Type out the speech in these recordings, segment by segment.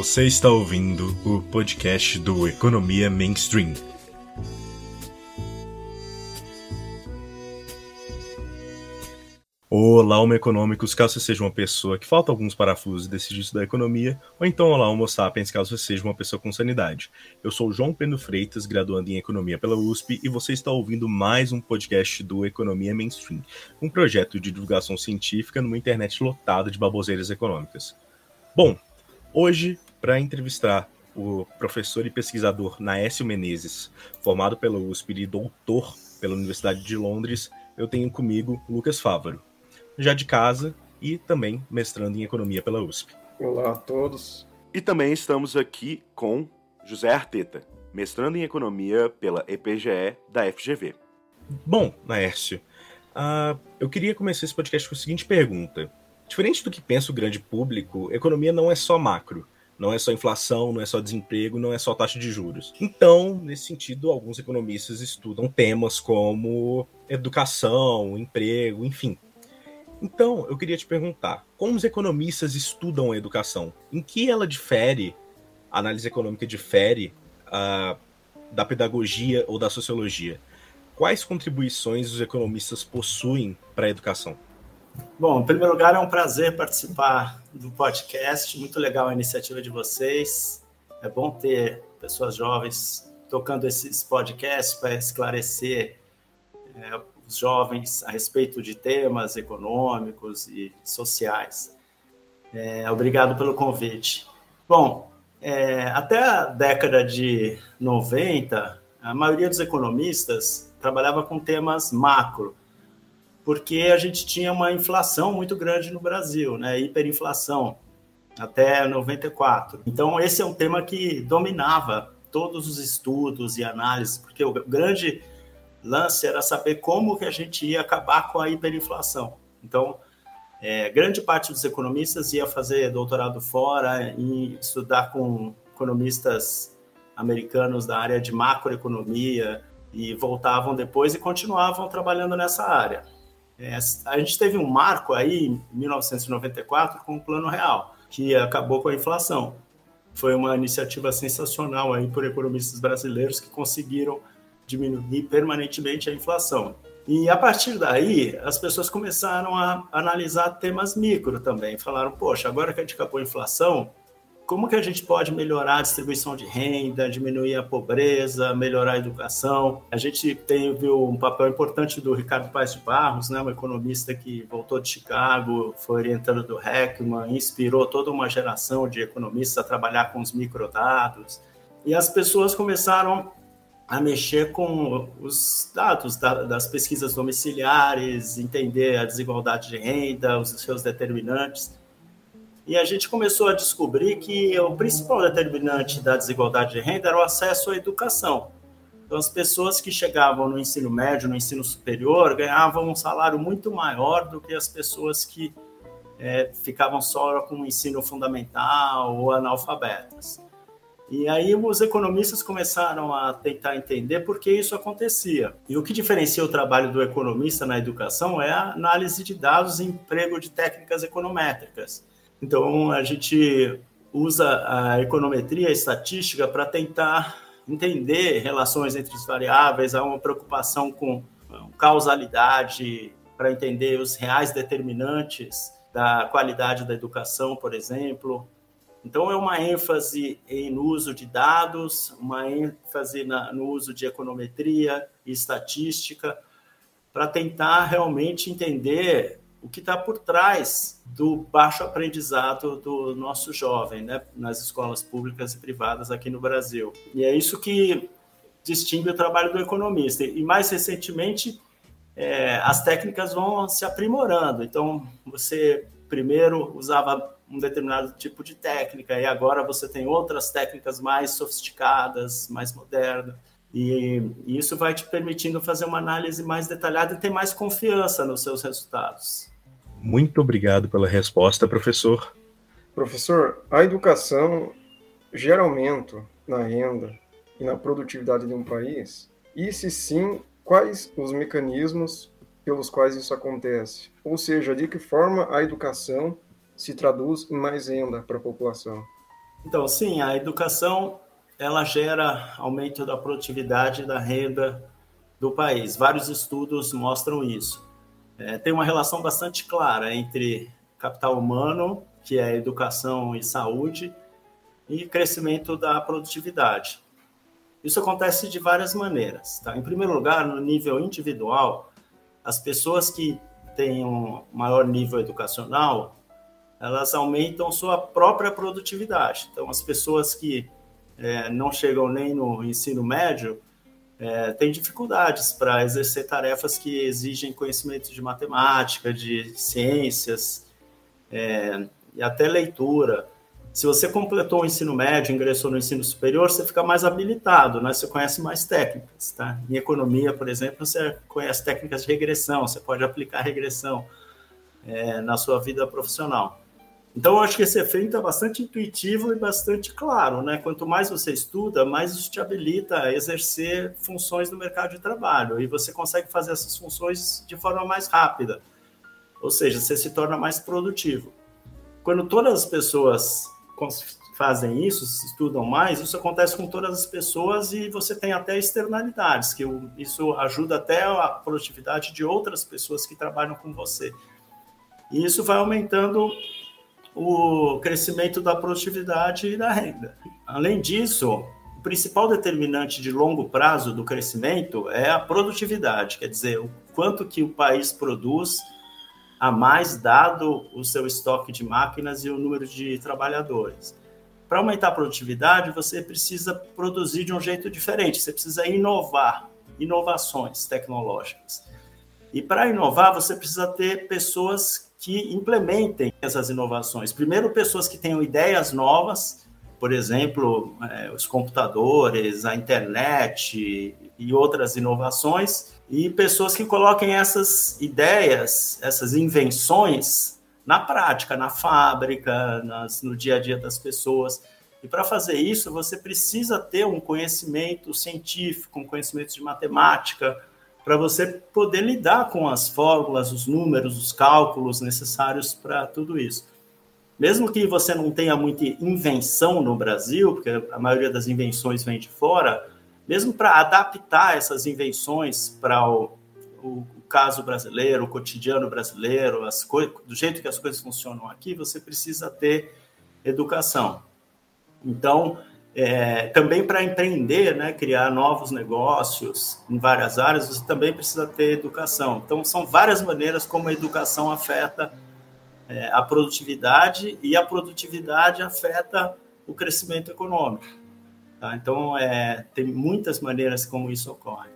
Você está ouvindo o podcast do Economia Mainstream. Olá, Homo Econômicos, caso você seja uma pessoa que falta alguns parafusos e decide estudar economia, ou então olá, Homo Sapiens, caso você seja uma pessoa com sanidade. Eu sou João Pedro Freitas, graduando em Economia pela USP, e você está ouvindo mais um podcast do Economia Mainstream, um projeto de divulgação científica numa internet lotada de baboseiras econômicas. Bom, hoje, para entrevistar o professor e pesquisador Naécio Menezes, formado pela USP e doutor pela Universidade de Londres, eu tenho comigo Lucas Fávaro já de casa e também mestrando em economia pela USP. Olá a todos. E também estamos aqui com José Arteta, mestrando em economia pela EPGE da FGV. Bom, Naércio, uh, eu queria começar esse podcast com a seguinte pergunta. Diferente do que pensa o grande público, economia não é só macro. Não é só inflação, não é só desemprego, não é só taxa de juros. Então, nesse sentido, alguns economistas estudam temas como educação, emprego, enfim, então, eu queria te perguntar: como os economistas estudam a educação? Em que ela difere, a análise econômica difere uh, da pedagogia ou da sociologia? Quais contribuições os economistas possuem para a educação? Bom, em primeiro lugar, é um prazer participar do podcast. Muito legal a iniciativa de vocês. É bom ter pessoas jovens tocando esses podcasts para esclarecer é, os jovens a respeito de temas econômicos e sociais. É, obrigado pelo convite. Bom, é, até a década de 90, a maioria dos economistas trabalhava com temas macro, porque a gente tinha uma inflação muito grande no Brasil, né? hiperinflação, até 94. Então, esse é um tema que dominava todos os estudos e análises, porque o grande lance era saber como que a gente ia acabar com a hiperinflação. Então, é, grande parte dos economistas ia fazer doutorado fora e estudar com economistas americanos da área de macroeconomia e voltavam depois e continuavam trabalhando nessa área. É, a gente teve um marco aí em 1994 com o Plano Real, que acabou com a inflação. Foi uma iniciativa sensacional aí por economistas brasileiros que conseguiram diminuir permanentemente a inflação. E a partir daí, as pessoas começaram a analisar temas micro também. Falaram, poxa, agora que a gente acabou a inflação, como que a gente pode melhorar a distribuição de renda, diminuir a pobreza, melhorar a educação? A gente tem viu um papel importante do Ricardo Paes de Barros, né, um economista que voltou de Chicago, foi orientando do Heckman, inspirou toda uma geração de economistas a trabalhar com os microdados. E as pessoas começaram a mexer com os dados das pesquisas domiciliares, entender a desigualdade de renda, os seus determinantes. E a gente começou a descobrir que o principal determinante da desigualdade de renda era o acesso à educação. Então, as pessoas que chegavam no ensino médio, no ensino superior, ganhavam um salário muito maior do que as pessoas que é, ficavam só com o ensino fundamental ou analfabetas. E aí os economistas começaram a tentar entender por que isso acontecia. E o que diferencia o trabalho do economista na educação é a análise de dados e emprego de técnicas econométricas. Então a gente usa a econometria a estatística para tentar entender relações entre as variáveis, há uma preocupação com causalidade para entender os reais determinantes da qualidade da educação, por exemplo, então, é uma ênfase no uso de dados, uma ênfase na, no uso de econometria e estatística, para tentar realmente entender o que está por trás do baixo aprendizado do nosso jovem, né, nas escolas públicas e privadas aqui no Brasil. E é isso que distingue o trabalho do economista. E mais recentemente, é, as técnicas vão se aprimorando. Então, você primeiro usava um determinado tipo de técnica e agora você tem outras técnicas mais sofisticadas, mais modernas. E, isso vai te permitindo fazer uma análise mais detalhada e ter mais confiança nos seus resultados. Muito obrigado pela resposta, professor. Professor, a educação gera aumento na renda e na produtividade de um país? E se sim, quais os mecanismos pelos quais isso acontece? Ou seja, de que forma a educação se traduz em mais renda para a população? Então, sim, a educação ela gera aumento da produtividade e da renda do país. Vários estudos mostram isso. É, tem uma relação bastante clara entre capital humano, que é educação e saúde, e crescimento da produtividade. Isso acontece de várias maneiras. Tá? Em primeiro lugar, no nível individual, as pessoas que têm um maior nível educacional, elas aumentam sua própria produtividade. Então, as pessoas que é, não chegam nem no ensino médio é, têm dificuldades para exercer tarefas que exigem conhecimento de matemática, de ciências é, e até leitura. Se você completou o ensino médio, ingressou no ensino superior, você fica mais habilitado, né? Você conhece mais técnicas, tá? Em economia, por exemplo, você conhece técnicas de regressão, você pode aplicar regressão é, na sua vida profissional. Então, eu acho que esse efeito é bastante intuitivo e bastante claro, né? Quanto mais você estuda, mais isso te habilita a exercer funções no mercado de trabalho e você consegue fazer essas funções de forma mais rápida, ou seja, você se torna mais produtivo. Quando todas as pessoas fazem isso, estudam mais, isso acontece com todas as pessoas e você tem até externalidades, que isso ajuda até a produtividade de outras pessoas que trabalham com você. E isso vai aumentando o crescimento da produtividade e da renda. Além disso, o principal determinante de longo prazo do crescimento é a produtividade, quer dizer, o quanto que o país produz a mais dado o seu estoque de máquinas e o número de trabalhadores. Para aumentar a produtividade, você precisa produzir de um jeito diferente, você precisa inovar, inovações tecnológicas. E para inovar, você precisa ter pessoas que implementem essas inovações. Primeiro, pessoas que tenham ideias novas, por exemplo, é, os computadores, a internet e outras inovações, e pessoas que coloquem essas ideias, essas invenções na prática, na fábrica, nas, no dia a dia das pessoas. E para fazer isso, você precisa ter um conhecimento científico, um conhecimento de matemática, para você poder lidar com as fórmulas, os números, os cálculos necessários para tudo isso. Mesmo que você não tenha muita invenção no Brasil, porque a maioria das invenções vem de fora, mesmo para adaptar essas invenções para o, o, o, caso brasileiro, o cotidiano brasileiro, as do jeito que as coisas funcionam aqui, você precisa ter educação. Então, é, também para empreender, né, criar novos negócios em várias áreas, você também precisa ter educação. Então, são várias maneiras como a educação afeta é, a produtividade e a produtividade afeta o crescimento econômico. Tá? Então, é, tem muitas maneiras como isso ocorre.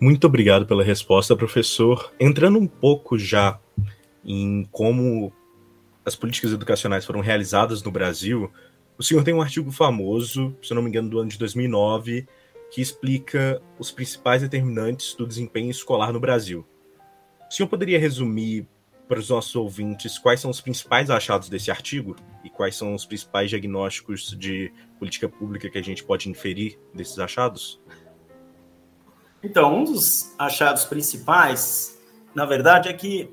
Muito obrigado pela resposta, professor. Entrando um pouco já em como as políticas educacionais foram realizadas no Brasil, o senhor tem um artigo famoso, se não me engano, do ano de 2009, que explica os principais determinantes do desempenho escolar no Brasil. O senhor poderia resumir para os nossos ouvintes quais são os principais achados desse artigo e quais são os principais diagnósticos de política pública que a gente pode inferir desses achados? Então, um dos achados principais, na verdade, é que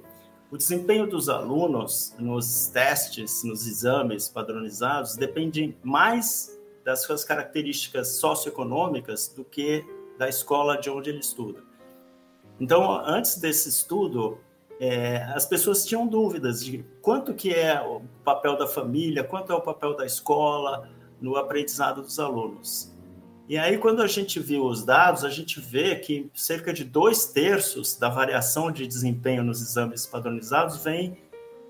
o desempenho dos alunos nos testes, nos exames padronizados, depende mais das suas características socioeconômicas do que da escola de onde ele estuda. Então, antes desse estudo, é, as pessoas tinham dúvidas de quanto que é o papel da família, quanto é o papel da escola no aprendizado dos alunos. E aí, quando a gente viu os dados, a gente vê que cerca de dois terços da variação de desempenho nos exames padronizados vem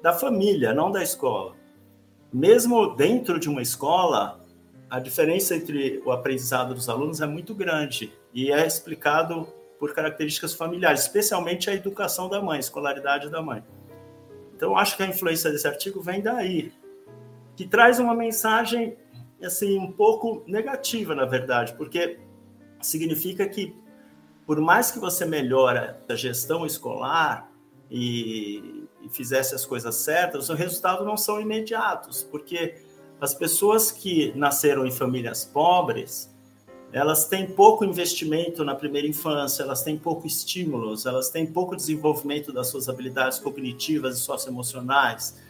da família, não da escola. Mesmo dentro de uma escola, a diferença entre o aprendizado dos alunos é muito grande e é explicado por características familiares, especialmente a educação da mãe, a escolaridade da mãe. Então, acho que a influência desse artigo vem daí, que traz uma mensagem assim um pouco negativa, na verdade, porque significa que por mais que você melhore a gestão escolar e, e fizesse as coisas certas, os resultados não são imediatos, porque as pessoas que nasceram em famílias pobres, elas têm pouco investimento na primeira infância, elas têm pouco estímulos, elas têm pouco desenvolvimento das suas habilidades cognitivas e socioemocionais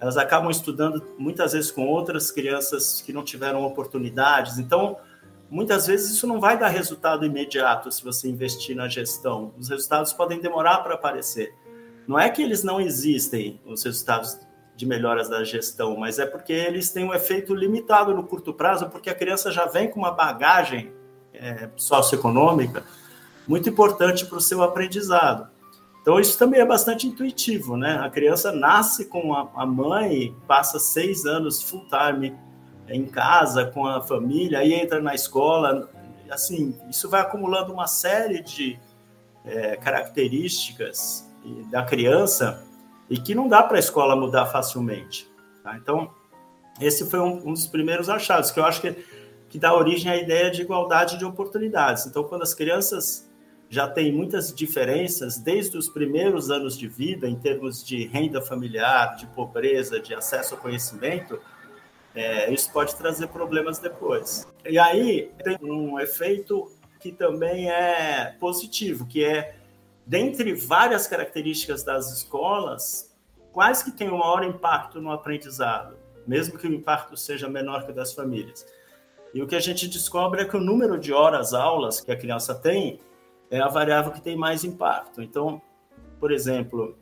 elas acabam estudando muitas vezes com outras crianças que não tiveram oportunidades. Então, muitas vezes isso não vai dar resultado imediato se você investir na gestão. Os resultados podem demorar para aparecer. Não é que eles não existem, os resultados de melhoras da gestão, mas é porque eles têm um efeito limitado no curto prazo, porque a criança já vem com uma bagagem é, socioeconômica muito importante para o seu aprendizado. Então, isso também é bastante intuitivo, né? A criança nasce com a, mãe, passa seis anos full time em casa, com a família, aí entra na escola. Assim, isso vai acumulando uma série de é, características da criança e que não dá para a escola mudar facilmente. Tá? Então, esse foi um, um, dos primeiros achados, que eu acho que, que dá origem à ideia de igualdade de oportunidades. Então, quando as crianças já tem muitas diferenças desde os primeiros anos de vida, em termos de renda familiar, de pobreza, de acesso ao conhecimento, é, isso pode trazer problemas depois. E aí tem um efeito que também é positivo, que é, dentre várias características das escolas, quais que têm o maior impacto no aprendizado, mesmo que o impacto seja menor que o das famílias. E o que a gente descobre é que o número de horas aulas que a criança tem é a variável que tem mais impacto. Então, por exemplo,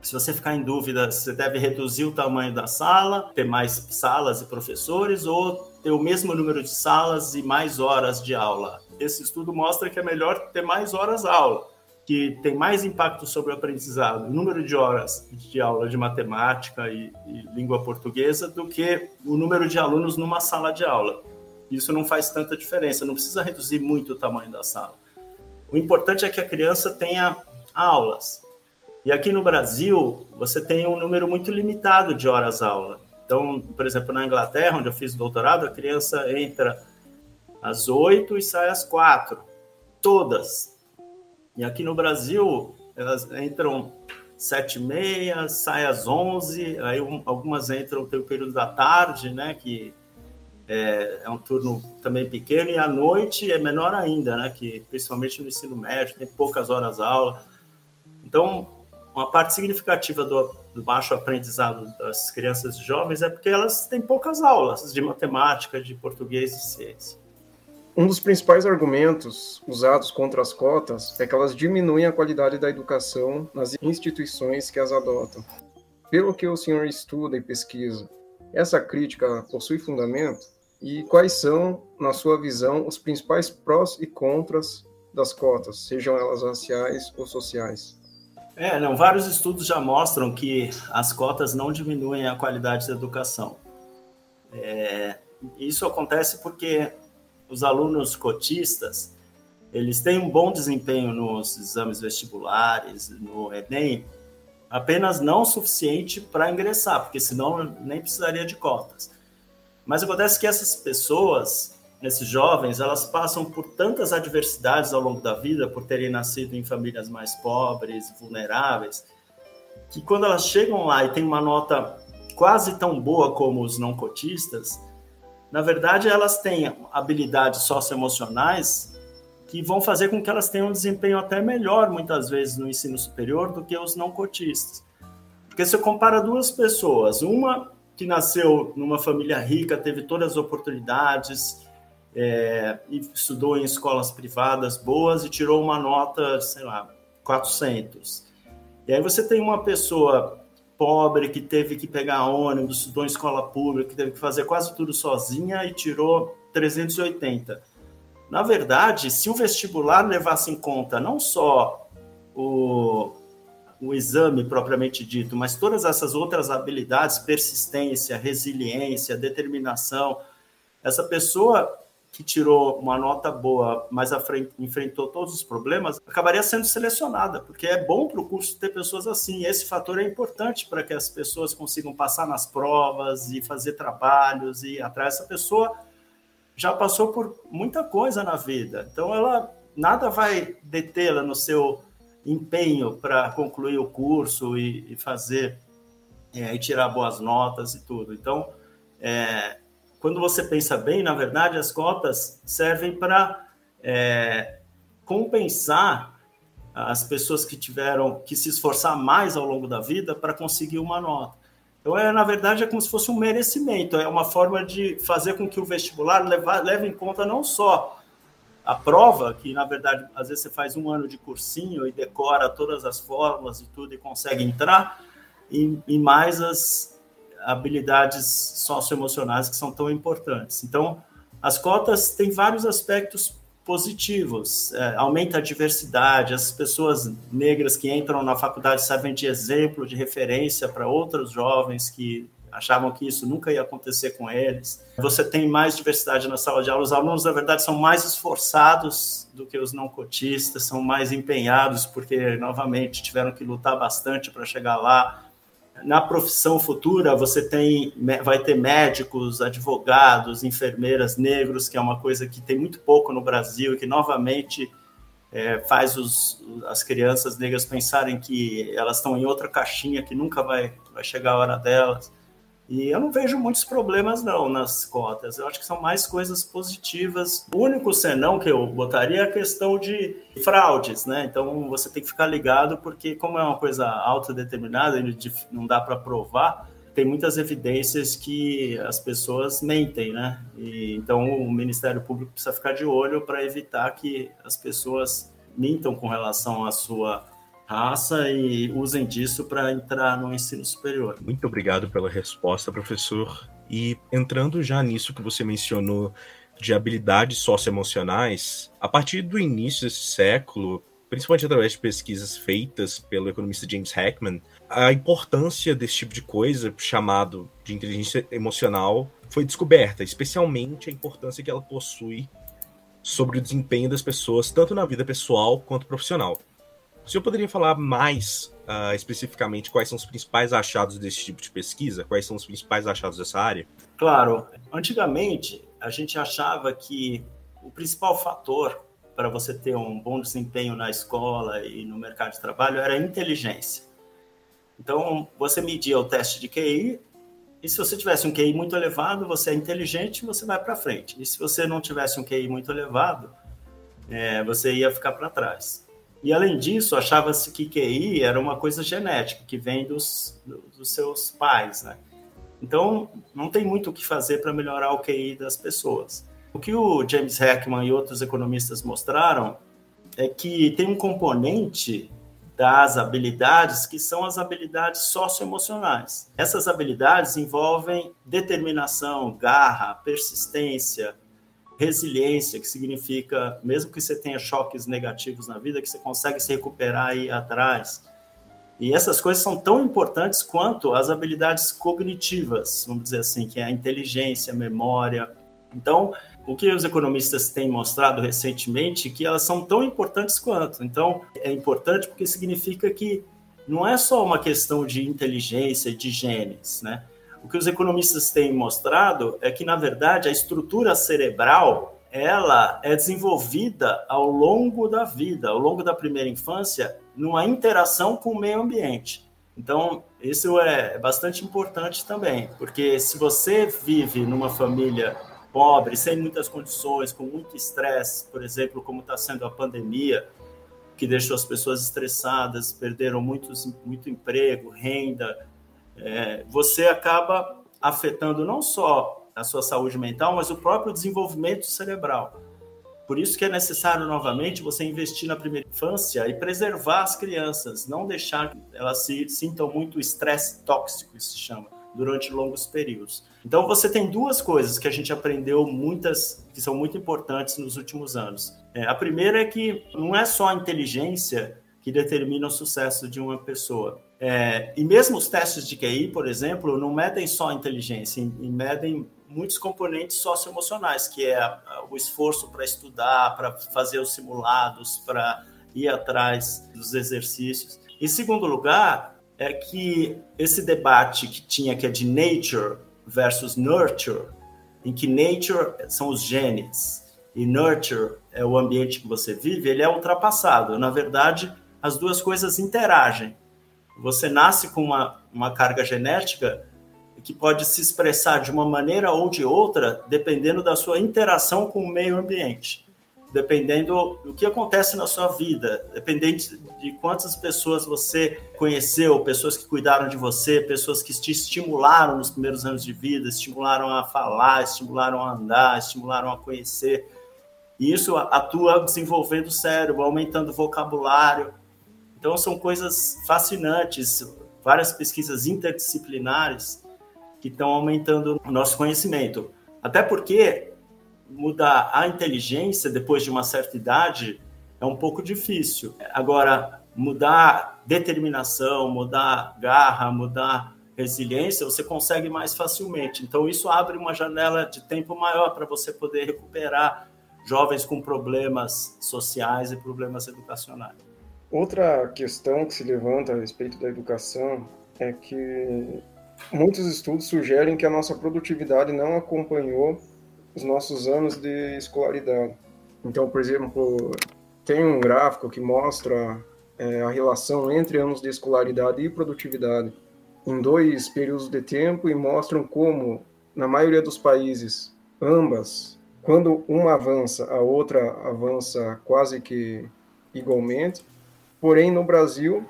se você ficar em dúvida, você deve reduzir o tamanho da sala, ter mais salas e professores, ou ter o mesmo número de salas e mais horas de aula. Esse estudo mostra que é melhor ter mais horas aula, que tem mais impacto sobre o aprendizado, o número de horas de aula de matemática e, e língua portuguesa, do que o número de alunos numa sala de aula. Isso não faz tanta diferença, não precisa reduzir muito o tamanho da sala. O importante é que a criança tenha aulas. E aqui no Brasil, você tem um número muito limitado de horas aula. Então, por exemplo, na Inglaterra, onde eu fiz doutorado, a criança entra às oito e sai às quatro, todas. E aqui no Brasil, elas entram sete e meia, saem às onze, aí algumas entram tem o período da tarde, né, que é, é, um turno também pequeno, e à noite é menor ainda, né? Que principalmente no ensino médio tem poucas horas aula. Então, uma parte significativa do, do baixo aprendizado das crianças e jovens é porque elas têm poucas aulas de matemática, de português e ciência. Um dos principais argumentos usados contra as cotas é que elas diminuem a qualidade da educação nas instituições que as adotam. Pelo que o senhor estuda e pesquisa, essa crítica possui fundamento? E quais são, na sua visão, os principais prós e contras das cotas, sejam elas raciais ou sociais? É, não, vários estudos já mostram que as cotas não diminuem a qualidade da educação. É, isso acontece porque os alunos cotistas eles têm um bom desempenho nos exames vestibulares, no Enem, apenas não suficiente para ingressar, porque senão nem precisaria de cotas. Mas acontece que essas pessoas, esses jovens, elas passam por tantas adversidades ao longo da vida, por terem nascido em famílias mais pobres, vulneráveis, que quando elas chegam lá e têm uma nota quase tão boa como os não cotistas, na verdade elas têm habilidades socioemocionais que vão fazer com que elas tenham um desempenho até melhor, muitas vezes, no ensino superior do que os não cotistas. Porque se eu compara duas pessoas, uma que nasceu numa família rica, teve todas as oportunidades, é, estudou em escolas privadas boas e tirou uma nota, sei lá, 400. E aí você tem uma pessoa pobre que teve que pegar ônibus, estudou em escola pública, que teve que fazer quase tudo sozinha e tirou 380. Na verdade, se o vestibular levasse em conta não só o, o exame propriamente dito, mas todas essas outras habilidades, persistência, resiliência, determinação, essa pessoa que tirou uma nota boa, mas enfrentou todos os problemas, acabaria sendo selecionada, porque é bom para o curso ter pessoas assim. Esse fator é importante para que as pessoas consigam passar nas provas e fazer trabalhos e atrás essa pessoa já passou por muita coisa na vida, então ela nada vai detê-la no seu empenho para concluir o curso e, e fazer é, e tirar boas notas e tudo. Então, é, quando você pensa bem, na verdade, as cotas servem para é, compensar as pessoas que tiveram que se esforçar mais ao longo da vida para conseguir uma nota. Então, é, na verdade, é como se fosse um merecimento, é uma forma de fazer com que o vestibular leve, leve em conta não só a prova, que na verdade, às vezes você faz um ano de cursinho e decora todas as fórmulas e tudo e consegue entrar, e, e mais as habilidades socioemocionais que são tão importantes. Então, as cotas têm vários aspectos positivos, é, aumenta a diversidade, as pessoas negras que entram na faculdade servem de exemplo, de referência para outros jovens que achavam que isso nunca ia acontecer com eles. Você tem mais diversidade na sala de aula, os alunos, na verdade, são mais esforçados do que os não cotistas, são mais empenhados, porque, novamente, tiveram que lutar bastante para chegar lá na profissão futura você tem vai ter médicos, advogados, enfermeiras negros, que é uma coisa que tem muito pouco no Brasil que novamente é, faz os, as crianças negras pensarem que elas estão em outra caixinha que nunca vai, vai chegar a hora delas. E eu não vejo muitos problemas, não, nas cotas. Eu acho que são mais coisas positivas. O único senão que eu botaria é a questão de fraudes, né? Então você tem que ficar ligado, porque, como é uma coisa autodeterminada, não dá para provar, tem muitas evidências que as pessoas mentem, né? E, então o Ministério Público precisa ficar de olho para evitar que as pessoas mintam com relação à sua raça e usem disso para entrar no ensino superior. Muito obrigado pela resposta, professor. E entrando já nisso que você mencionou de habilidades socioemocionais, a partir do início desse século, principalmente através de pesquisas feitas pelo economista James Heckman, a importância desse tipo de coisa, chamado de inteligência emocional, foi descoberta, especialmente a importância que ela possui sobre o desempenho das pessoas, tanto na vida pessoal quanto profissional. O senhor poderia falar mais uh, especificamente quais são os principais achados desse tipo de pesquisa? Quais são os principais achados dessa área? Claro. Antigamente, a gente achava que o principal fator para você ter um bom desempenho na escola e no mercado de trabalho era a inteligência. Então, você media o teste de QI, e se você tivesse um QI muito elevado, você é inteligente, você vai para frente. E se você não tivesse um QI muito elevado, é, você ia ficar para trás. E além disso, achava-se que QI era uma coisa genética, que vem dos, dos seus pais, né? Então, não tem muito o que fazer para melhorar o QI das pessoas. O que o James Heckman e outros economistas mostraram é que tem um componente das habilidades que são as habilidades socioemocionais. Essas habilidades envolvem determinação, garra, persistência, resiliência, que significa, mesmo que você tenha choques negativos na vida, que você consegue se recuperar aí atrás. E essas coisas são tão importantes quanto as habilidades cognitivas, vamos dizer assim, que é a inteligência, a memória. Então, o que os economistas têm mostrado recentemente que elas são tão importantes quanto. Então, é importante porque significa que não é só uma questão de inteligência, de genes, né? O que os economistas têm mostrado é que, na verdade, a estrutura cerebral ela é desenvolvida ao longo da vida, ao longo da primeira infância, numa interação com o meio ambiente. Então, isso é bastante importante também, porque se você vive numa família pobre, sem muitas condições, com muito estresse, por exemplo, como está sendo a pandemia, que deixou as pessoas estressadas, perderam muitos, muito emprego, renda, é, você acaba afetando não só a sua saúde mental, mas o próprio desenvolvimento cerebral. Por isso que é necessário, novamente, você investir na primeira infância e preservar as crianças, não deixar que elas se sintam muito estresse tóxico, isso se chama, durante longos períodos. Então, você tem duas coisas que a gente aprendeu, muitas, que são muito importantes nos últimos anos. É, a primeira é que não é só a inteligência que determina o sucesso de uma pessoa. É, e mesmo os testes de QI, por exemplo, não medem só inteligência, e medem muitos componentes socioemocionais, que é o esforço para estudar, para fazer os simulados, para ir atrás dos exercícios. Em segundo lugar, é que esse debate que tinha que é de nature versus nurture, em que nature são os genes e nurture é o ambiente que você vive, ele é ultrapassado. Na verdade, as duas coisas interagem. Você nasce com uma, uma carga genética que pode se expressar de uma maneira ou de outra, dependendo da sua interação com o meio ambiente. dependendo do que acontece na sua vida, dependendo de quantas pessoas você conheceu, pessoas que cuidaram de você, pessoas que te estimularam nos primeiros anos de vida, estimularam a falar, estimularam a andar, estimularam a conhecer. E isso atua desenvolvendo o cérebro, aumentando o vocabulário. Então, são coisas fascinantes, várias pesquisas interdisciplinares que estão aumentando o nosso conhecimento. Até porque mudar a inteligência depois de uma certa idade é um pouco difícil. Agora, mudar determinação, mudar garra, mudar resiliência, você consegue mais facilmente. Então, isso abre uma janela de tempo maior para você poder recuperar jovens com problemas sociais e problemas educacionais. Outra questão que se levanta a respeito da educação é que muitos estudos sugerem que a nossa produtividade não acompanhou os nossos anos de escolaridade. Então, por exemplo, tem um gráfico que mostra é, a relação entre anos de escolaridade e produtividade em dois períodos de tempo e mostram como, na maioria dos países, ambas, quando uma avança, a outra avança quase que igualmente. Porém, no Brasil,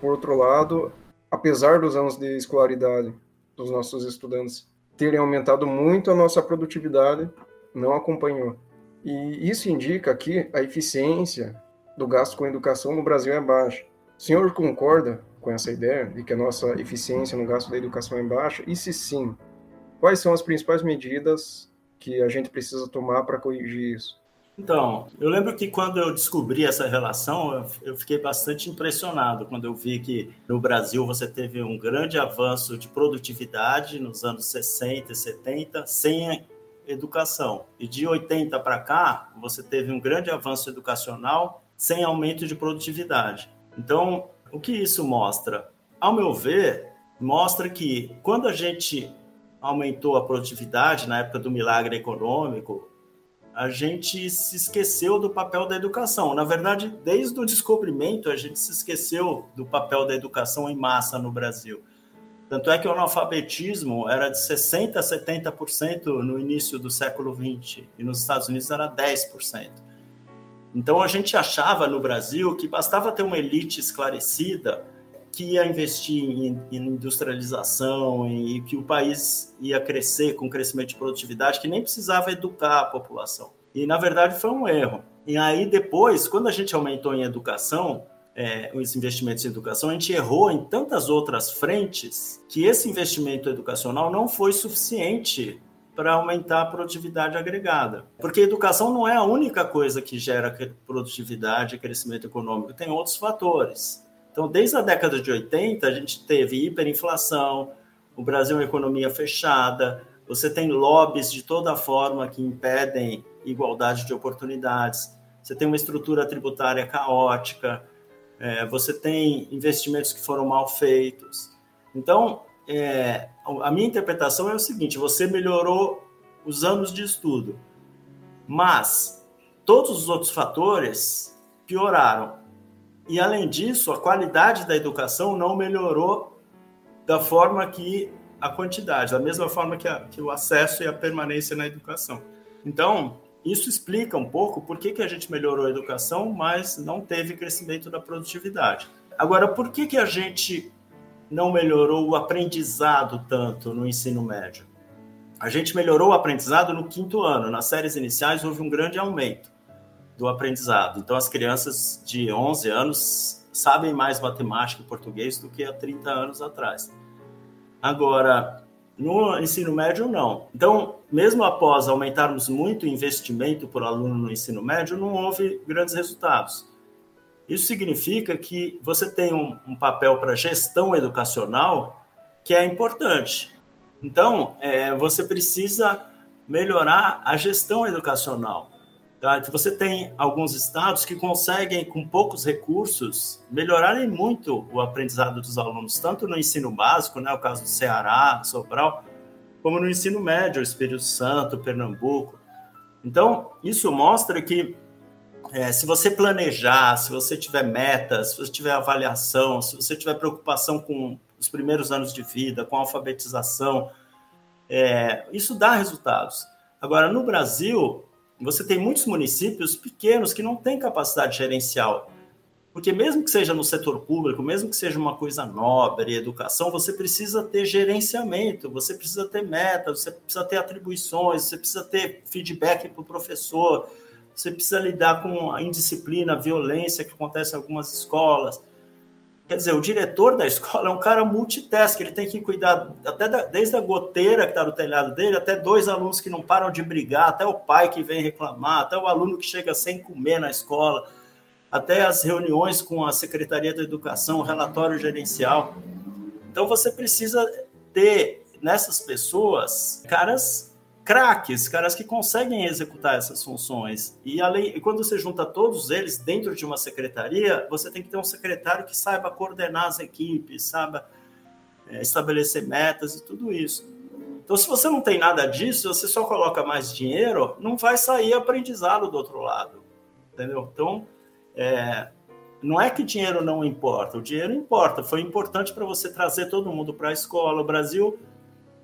por outro lado, apesar dos anos de escolaridade dos nossos estudantes terem aumentado muito, a nossa produtividade não acompanhou. E isso indica que a eficiência do gasto com educação no Brasil é baixa. O senhor concorda com essa ideia de que a nossa eficiência no gasto da educação é baixa? E se sim, quais são as principais medidas que a gente precisa tomar para corrigir isso? Então, eu lembro que quando eu descobri essa relação, eu fiquei bastante impressionado quando eu vi que no Brasil você teve um grande avanço de produtividade nos anos 60 e 70 sem educação. E de 80 para cá, você teve um grande avanço educacional sem aumento de produtividade. Então, o que isso mostra? Ao meu ver, mostra que quando a gente aumentou a produtividade na época do milagre econômico, a gente se esqueceu do papel da educação. Na verdade, desde o descobrimento, a gente se esqueceu do papel da educação em massa no Brasil. Tanto é que o analfabetismo era de 60% a 70% no início do século XX, e nos Estados Unidos era 10%. Então a gente achava no Brasil que bastava ter uma elite esclarecida que ia investir em, em industrialização e que o país ia crescer com crescimento de produtividade, que nem precisava educar a população. E, na verdade, foi um erro. E aí, depois, quando a gente aumentou em educação, é, os investimentos em educação, a gente errou em tantas outras frentes que esse investimento educacional não foi suficiente para aumentar a produtividade agregada. Porque educação não é a única coisa que gera produtividade e crescimento econômico, tem outros fatores. Então, desde a década de 80, a gente teve hiperinflação, o Brasil é uma economia fechada, você tem lobbies de toda forma que impedem igualdade de oportunidades, você tem uma estrutura tributária caótica, é, você tem investimentos que foram mal feitos. Então, é, a minha interpretação é o seguinte: você melhorou os anos de estudo, mas todos os outros fatores pioraram. E, além disso, a qualidade da educação não melhorou da forma que a quantidade, da mesma forma que, a, que o acesso e a permanência na educação. Então, isso explica um pouco por que, que a gente melhorou a educação, mas não teve crescimento da produtividade. Agora, por que, que a gente não melhorou o aprendizado tanto no ensino médio? A gente melhorou o aprendizado no quinto ano. Nas séries iniciais houve um grande aumento do aprendizado. Então, as crianças de 11 anos sabem mais matemática e português do que há 30 anos atrás. Agora, no ensino médio, não. Então, mesmo após aumentarmos muito o investimento por aluno no ensino médio, não houve grandes resultados. Isso significa que você tem um, um papel para gestão educacional que é importante. Então, é, você precisa melhorar a gestão educacional. Tá? Você tem alguns estados que conseguem, com poucos recursos, melhorarem muito o aprendizado dos alunos, tanto no ensino básico, né, o caso do Ceará, Sobral, como no ensino médio, Espírito Santo, Pernambuco. Então, isso mostra que é, se você planejar, se você tiver metas, se você tiver avaliação, se você tiver preocupação com os primeiros anos de vida, com alfabetização, é, isso dá resultados. Agora, no Brasil, você tem muitos municípios pequenos que não têm capacidade gerencial. Porque mesmo que seja no setor público, mesmo que seja uma coisa nobre, educação, você precisa ter gerenciamento, você precisa ter metas, você precisa ter atribuições, você precisa ter feedback para o professor, você precisa lidar com a indisciplina, a violência que acontece em algumas escolas. Quer dizer, o diretor da escola é um cara multitask, ele tem que cuidar até da, desde a goteira que está no telhado dele, até dois alunos que não param de brigar, até o pai que vem reclamar, até o aluno que chega sem comer na escola, até as reuniões com a Secretaria da Educação, o relatório gerencial. Então você precisa ter nessas pessoas caras craques, caras que conseguem executar essas funções. E, além, quando você junta todos eles dentro de uma secretaria, você tem que ter um secretário que saiba coordenar as equipes, saiba é, estabelecer metas e tudo isso. Então, se você não tem nada disso, você só coloca mais dinheiro, não vai sair aprendizado do outro lado, entendeu? Então, é, não é que dinheiro não importa, o dinheiro importa. Foi importante para você trazer todo mundo para a escola. O Brasil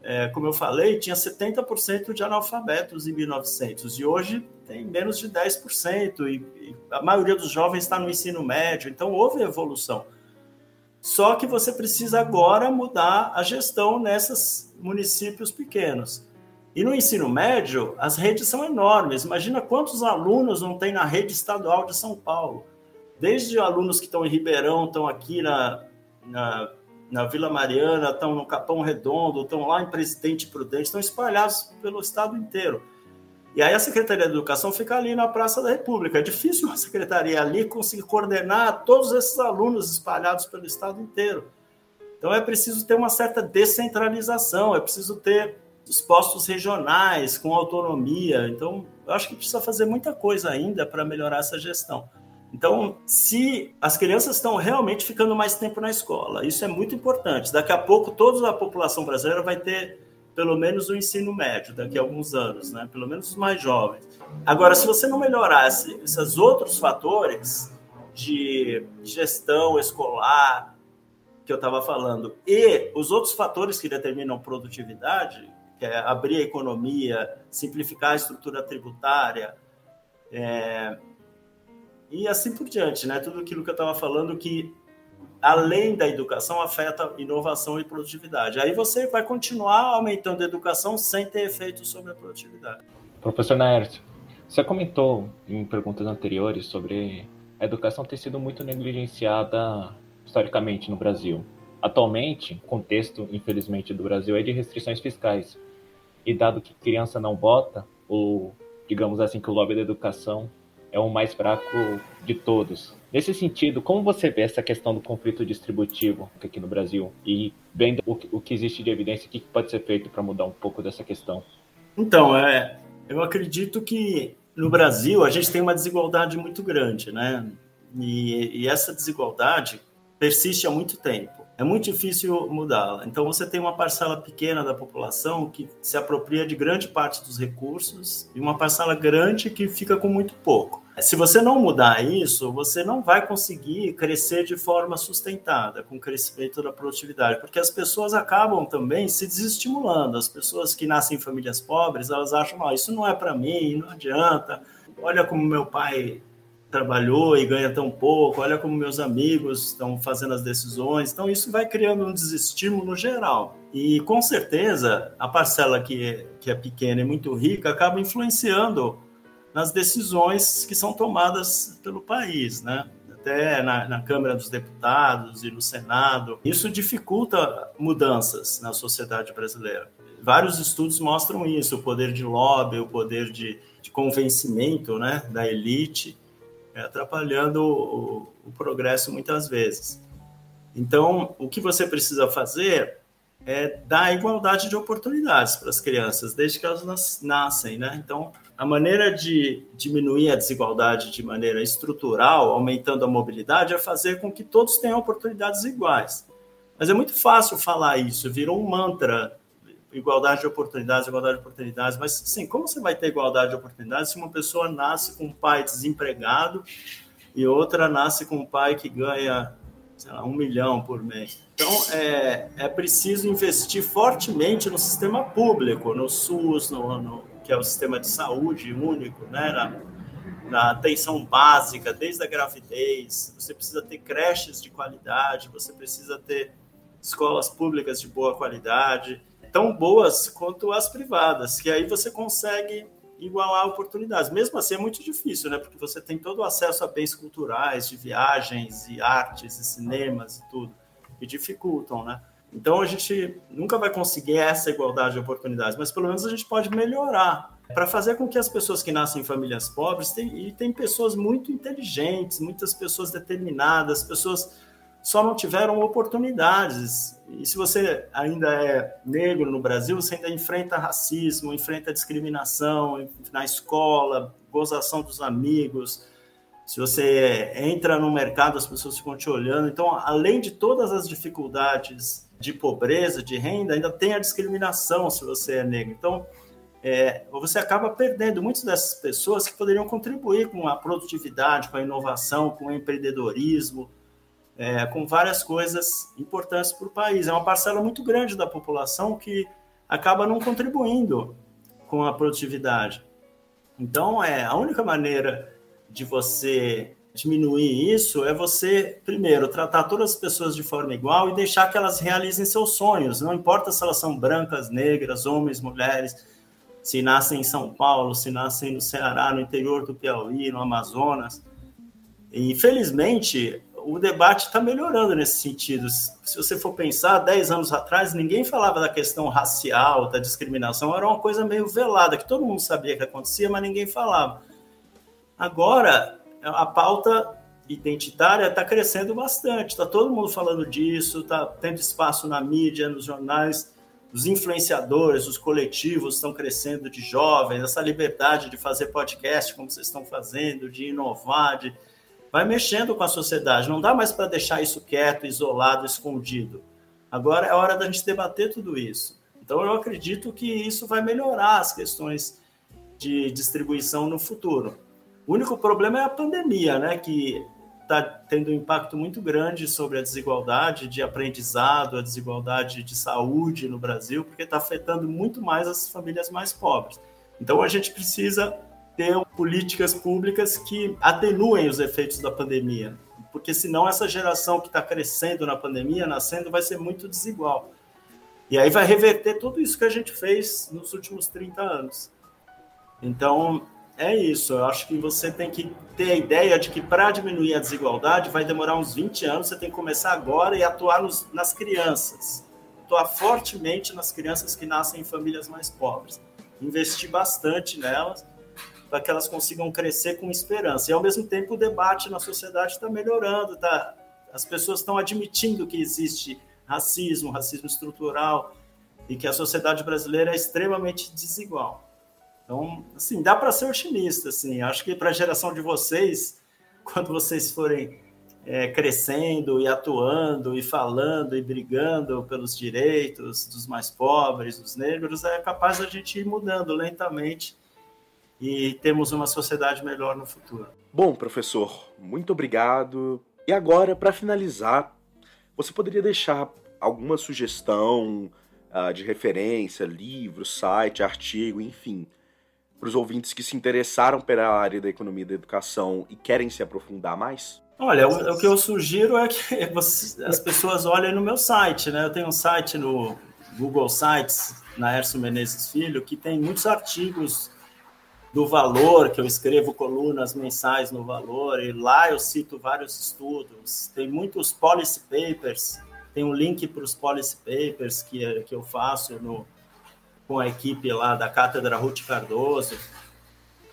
é, como eu falei, tinha 70% de analfabetos em 1900 e hoje tem menos de 10%, e, e a maioria dos jovens está no ensino médio, então houve evolução. Só que você precisa agora mudar a gestão nesses municípios pequenos. E no ensino médio, as redes são enormes. Imagina quantos alunos não tem na rede estadual de São Paulo. Desde alunos que estão em Ribeirão, estão aqui na, na na Vila Mariana, estão no Capão Redondo, estão lá em Presidente Prudente, estão espalhados pelo estado inteiro. E aí a Secretaria de Educação fica ali na Praça da República. É difícil uma secretaria ali conseguir coordenar todos esses alunos espalhados pelo estado inteiro. Então é preciso ter uma certa descentralização, é preciso ter os postos regionais com autonomia. Então, eu acho que precisa fazer muita coisa ainda para melhorar essa gestão. Então, se as crianças estão realmente ficando mais tempo na escola, isso é muito importante. Daqui a pouco, toda a população brasileira vai ter pelo menos o ensino médio, daqui a alguns anos, né? pelo menos os mais jovens. Agora, se você não melhorasse esses outros fatores de gestão escolar, que eu estava falando, e os outros fatores que determinam produtividade, que é abrir a economia, simplificar a estrutura tributária, é, e assim por diante, né? Tudo aquilo que eu estava falando que além da educação afeta inovação e produtividade. Aí você vai continuar aumentando a educação sem ter efeito sobre a produtividade. Professor Naércio, você comentou em perguntas anteriores sobre a educação ter sido muito negligenciada historicamente no Brasil. Atualmente, o contexto, infelizmente, do Brasil é de restrições fiscais. E dado que criança não vota, ou digamos assim que o lobby da educação é o mais fraco de todos. Nesse sentido, como você vê essa questão do conflito distributivo aqui no Brasil e vendo o que existe de evidência, o que pode ser feito para mudar um pouco dessa questão? Então, é, eu acredito que no Brasil a gente tem uma desigualdade muito grande, né? E, e essa desigualdade persiste há muito tempo é muito difícil mudá-la. Então, você tem uma parcela pequena da população que se apropria de grande parte dos recursos e uma parcela grande que fica com muito pouco. Se você não mudar isso, você não vai conseguir crescer de forma sustentada, com o crescimento da produtividade, porque as pessoas acabam também se desestimulando. As pessoas que nascem em famílias pobres, elas acham, ah, isso não é para mim, não adianta. Olha como meu pai trabalhou e ganha tão pouco, olha como meus amigos estão fazendo as decisões. Então, isso vai criando um desestímulo geral. E, com certeza, a parcela que é, que é pequena e muito rica acaba influenciando nas decisões que são tomadas pelo país, né? Até na, na Câmara dos Deputados e no Senado. Isso dificulta mudanças na sociedade brasileira. Vários estudos mostram isso, o poder de lobby, o poder de, de convencimento né, da elite atrapalhando o, o progresso muitas vezes. Então, o que você precisa fazer é dar igualdade de oportunidades para as crianças, desde que elas nascem, né? Então, a maneira de diminuir a desigualdade de maneira estrutural, aumentando a mobilidade, é fazer com que todos tenham oportunidades iguais. Mas é muito fácil falar isso, virou um mantra igualdade de oportunidades, igualdade de oportunidades, mas sim, como você vai ter igualdade de oportunidades se uma pessoa nasce com um pai desempregado e outra nasce com um pai que ganha, sei lá, um milhão por mês? Então, é, é preciso investir fortemente no sistema público, no SUS, no, no que é o sistema de saúde único, né? Na, na atenção básica, desde a gravidez. Você precisa ter creches de qualidade, você precisa ter escolas públicas de boa qualidade, tão boas quanto as privadas, que aí você consegue igualar oportunidades. Mesmo assim é muito difícil, né? Porque você tem todo o acesso a bens culturais, de viagens e artes e cinemas e tudo, que dificultam, né? Então a gente nunca vai conseguir essa igualdade de oportunidades, mas pelo menos a gente pode melhorar para fazer com que as pessoas que nascem em famílias pobres tem, e tem pessoas muito inteligentes, muitas pessoas determinadas, pessoas só não tiveram oportunidades. E se você ainda é negro no Brasil, você ainda enfrenta racismo, enfrenta discriminação na escola, gozação dos amigos. Se você entra no mercado, as pessoas ficam te olhando. Então, além de todas as dificuldades de pobreza, de renda, ainda tem a discriminação se você é negro. Então, é, você acaba perdendo muitas dessas pessoas que poderiam contribuir com a produtividade, com a inovação, com o empreendedorismo, é, com várias coisas importantes para o país. É uma parcela muito grande da população que acaba não contribuindo com a produtividade. Então, é a única maneira de você diminuir isso é você, primeiro, tratar todas as pessoas de forma igual e deixar que elas realizem seus sonhos. Não importa se elas são brancas, negras, homens, mulheres, se nascem em São Paulo, se nascem no Ceará, no interior do Piauí, no Amazonas. Infelizmente, o debate está melhorando nesse sentido. Se você for pensar, 10 anos atrás, ninguém falava da questão racial, da discriminação, era uma coisa meio velada, que todo mundo sabia que acontecia, mas ninguém falava. Agora, a pauta identitária está crescendo bastante, está todo mundo falando disso, está tendo espaço na mídia, nos jornais, os influenciadores, os coletivos estão crescendo de jovens, essa liberdade de fazer podcast como vocês estão fazendo, de inovar, de vai mexendo com a sociedade. Não dá mais para deixar isso quieto, isolado, escondido. Agora é hora da gente debater tudo isso. Então eu acredito que isso vai melhorar as questões de distribuição no futuro. O único problema é a pandemia, né, que está tendo um impacto muito grande sobre a desigualdade de aprendizado, a desigualdade de saúde no Brasil, porque está afetando muito mais as famílias mais pobres. Então a gente precisa ter políticas públicas que atenuem os efeitos da pandemia, porque senão essa geração que está crescendo na pandemia, nascendo, vai ser muito desigual. E aí vai reverter tudo isso que a gente fez nos últimos 30 anos. Então, é isso. Eu acho que você tem que ter a ideia de que para diminuir a desigualdade vai demorar uns 20 anos, você tem que começar agora e atuar nos, nas crianças. Atuar fortemente nas crianças que nascem em famílias mais pobres. Investir bastante nelas para que elas consigam crescer com esperança. E ao mesmo tempo o debate na sociedade está melhorando, tá? As pessoas estão admitindo que existe racismo, racismo estrutural e que a sociedade brasileira é extremamente desigual. Então, assim, dá para ser otimista, assim. Acho que para a geração de vocês, quando vocês forem é, crescendo e atuando e falando e brigando pelos direitos dos mais pobres, dos negros, é capaz a gente ir mudando lentamente e temos uma sociedade melhor no futuro. Bom, professor, muito obrigado. E agora, para finalizar, você poderia deixar alguma sugestão uh, de referência, livro, site, artigo, enfim, para os ouvintes que se interessaram pela área da economia da educação e querem se aprofundar mais? Olha, o, o que eu sugiro é que você, as pessoas olhem no meu site, né? Eu tenho um site no Google Sites, na Erso Menezes Filho, que tem muitos artigos do valor, que eu escrevo colunas mensais no valor, e lá eu cito vários estudos. Tem muitos policy papers, tem um link para os policy papers que, que eu faço no, com a equipe lá da Cátedra Ruth Cardoso.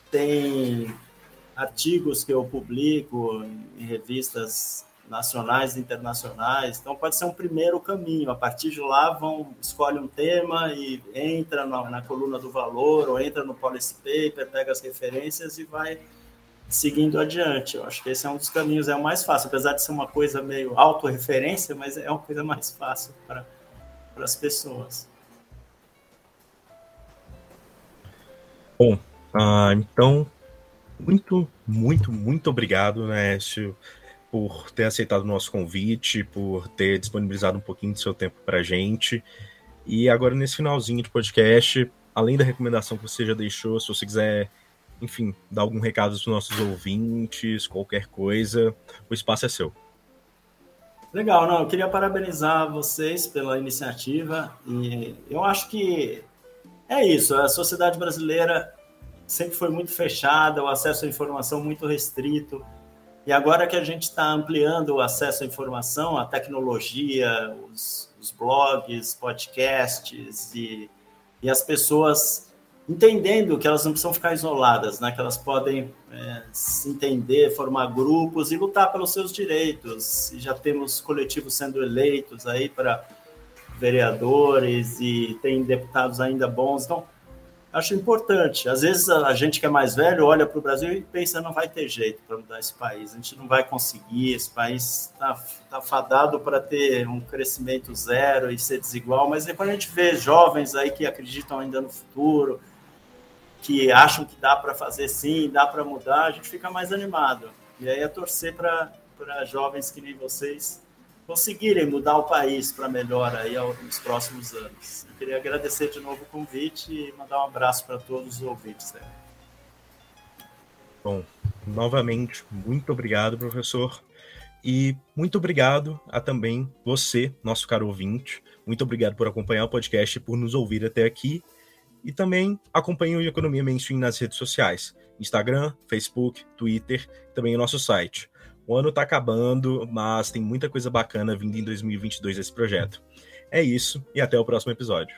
Tem artigos que eu publico em revistas nacionais e internacionais. Então, pode ser um primeiro caminho. A partir de lá, vão escolhe um tema e entra na, na, coluna do valor ou entra no policy paper, pega as referências e vai seguindo adiante. Eu acho que esse é um dos caminhos, é o mais fácil, apesar de ser uma coisa meio autorreferência, mas é uma coisa mais fácil para as pessoas. Bom, uh, então, muito, muito, muito obrigado, Nécio por ter aceitado o nosso convite, por ter disponibilizado um pouquinho do seu tempo para a gente. E agora, nesse finalzinho de podcast, além da recomendação que você já deixou, se você quiser, enfim, dar algum recado para os nossos ouvintes, qualquer coisa, o espaço é seu. Legal, não, eu queria parabenizar vocês pela iniciativa e eu acho que é isso, a sociedade brasileira sempre foi muito fechada, o acesso à informação muito restrito, e agora que a gente está ampliando o acesso à informação, a tecnologia, os, os blogs, podcasts e, e as pessoas entendendo que elas não precisam ficar isoladas, né? que elas podem é, se entender, formar grupos e lutar pelos seus direitos. E já temos coletivos sendo eleitos aí para vereadores e tem deputados ainda bons. Então, acho importante. Às vezes a gente que é mais velho olha para o Brasil e pensa não vai ter jeito para mudar esse país, a gente não vai conseguir, esse país está tá fadado para ter um crescimento zero e ser desigual, mas depois a gente vê jovens aí que acreditam ainda no futuro, que acham que dá para fazer sim, dá para mudar, a gente fica mais animado. E aí é torcer para jovens que nem vocês conseguirem mudar o país para melhor aí nos próximos anos. Eu queria agradecer de novo o convite e mandar um abraço para todos os ouvintes. Né? Bom, novamente, muito obrigado, professor. E muito obrigado a também você, nosso caro ouvinte. Muito obrigado por acompanhar o podcast e por nos ouvir até aqui. E também acompanhe o Economia Mainstream nas redes sociais: Instagram, Facebook, Twitter, também o nosso site. O ano está acabando, mas tem muita coisa bacana vindo em 2022 esse projeto. É isso e até o próximo episódio.